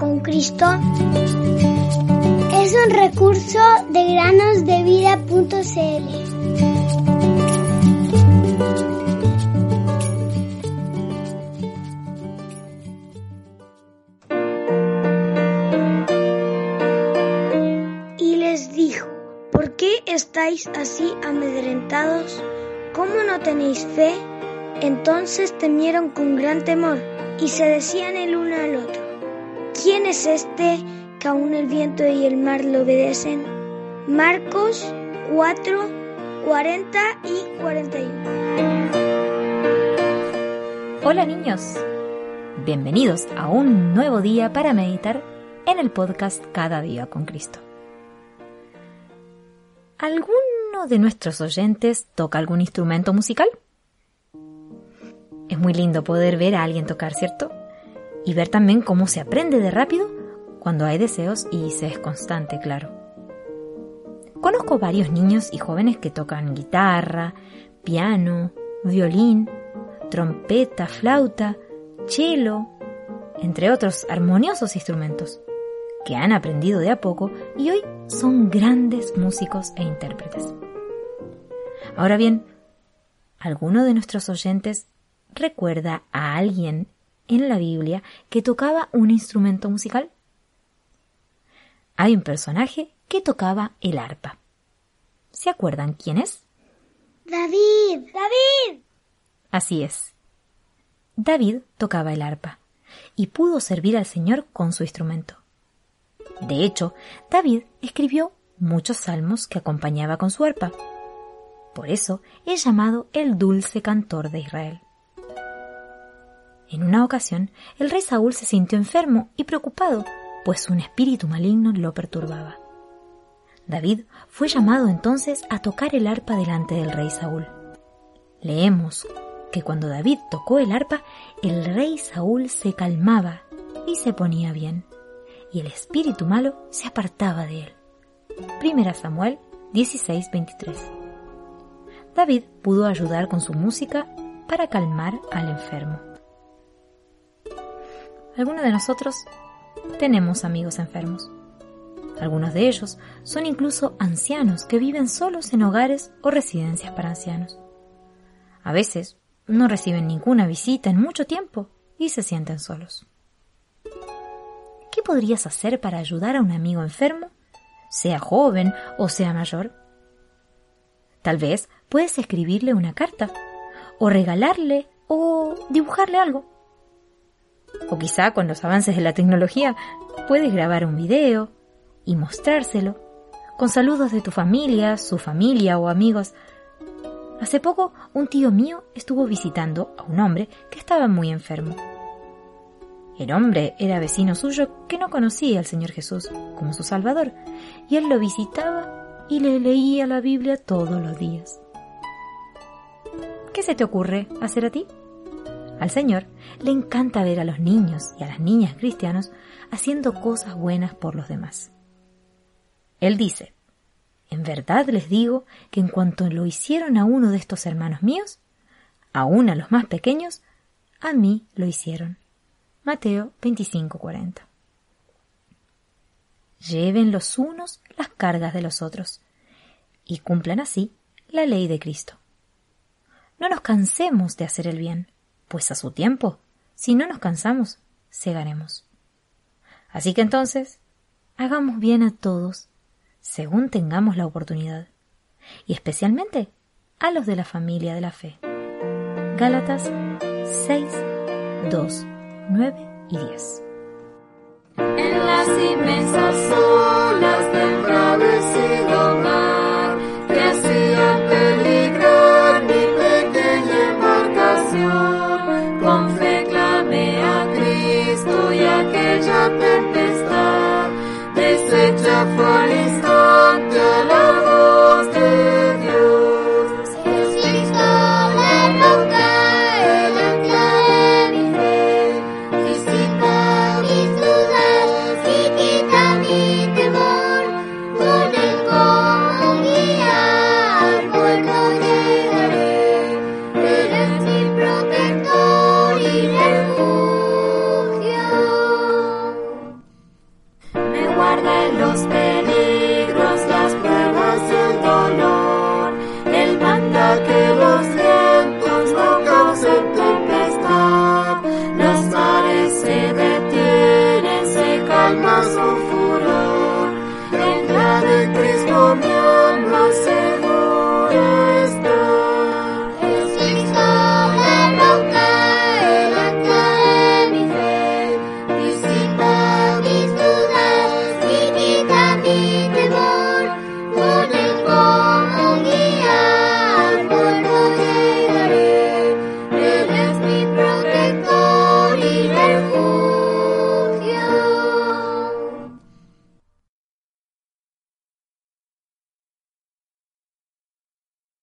con Cristo es un recurso de granosdevida.cl. Y les dijo, ¿por qué estáis así amedrentados? ¿Cómo no tenéis fe? Entonces temieron con gran temor y se decían el uno al otro, ¿quién es este que aún el viento y el mar lo obedecen? Marcos 4, 40 y 41. Hola niños, bienvenidos a un nuevo día para meditar en el podcast Cada día con Cristo. ¿Alguno de nuestros oyentes toca algún instrumento musical? Es muy lindo poder ver a alguien tocar, ¿cierto? Y ver también cómo se aprende de rápido cuando hay deseos y se es constante, claro. Conozco varios niños y jóvenes que tocan guitarra, piano, violín, trompeta, flauta, cello, entre otros armoniosos instrumentos, que han aprendido de a poco y hoy son grandes músicos e intérpretes. Ahora bien, ¿alguno de nuestros oyentes recuerda a alguien en la Biblia que tocaba un instrumento musical? Hay un personaje que tocaba el arpa. ¿Se acuerdan quién es? David, David. Así es. David tocaba el arpa y pudo servir al Señor con su instrumento. De hecho, David escribió muchos salmos que acompañaba con su arpa. Por eso es llamado el dulce cantor de Israel. En una ocasión, el rey Saúl se sintió enfermo y preocupado, pues un espíritu maligno lo perturbaba. David fue llamado entonces a tocar el arpa delante del rey Saúl. Leemos que cuando David tocó el arpa, el rey Saúl se calmaba y se ponía bien, y el espíritu malo se apartaba de él. Primera Samuel 16:23. David pudo ayudar con su música para calmar al enfermo. Algunos de nosotros tenemos amigos enfermos. Algunos de ellos son incluso ancianos que viven solos en hogares o residencias para ancianos. A veces no reciben ninguna visita en mucho tiempo y se sienten solos. ¿Qué podrías hacer para ayudar a un amigo enfermo, sea joven o sea mayor? Tal vez puedes escribirle una carta, o regalarle, o dibujarle algo. O quizá con los avances de la tecnología puedes grabar un video y mostrárselo, con saludos de tu familia, su familia o amigos. Hace poco un tío mío estuvo visitando a un hombre que estaba muy enfermo. El hombre era vecino suyo que no conocía al Señor Jesús como su Salvador, y él lo visitaba y le leía la Biblia todos los días. ¿Qué se te ocurre hacer a ti? Al Señor le encanta ver a los niños y a las niñas cristianos haciendo cosas buenas por los demás. Él dice, en verdad les digo que en cuanto lo hicieron a uno de estos hermanos míos, aún a los más pequeños, a mí lo hicieron. Mateo 25:40. Lleven los unos las cargas de los otros y cumplan así la ley de Cristo. No nos cansemos de hacer el bien, pues a su tiempo, si no nos cansamos, cegaremos. Así que entonces, hagamos bien a todos, según tengamos la oportunidad, y especialmente a los de la familia de la fe. Gálatas 6, 2, 9 y 10. En las inmensas olas del mar,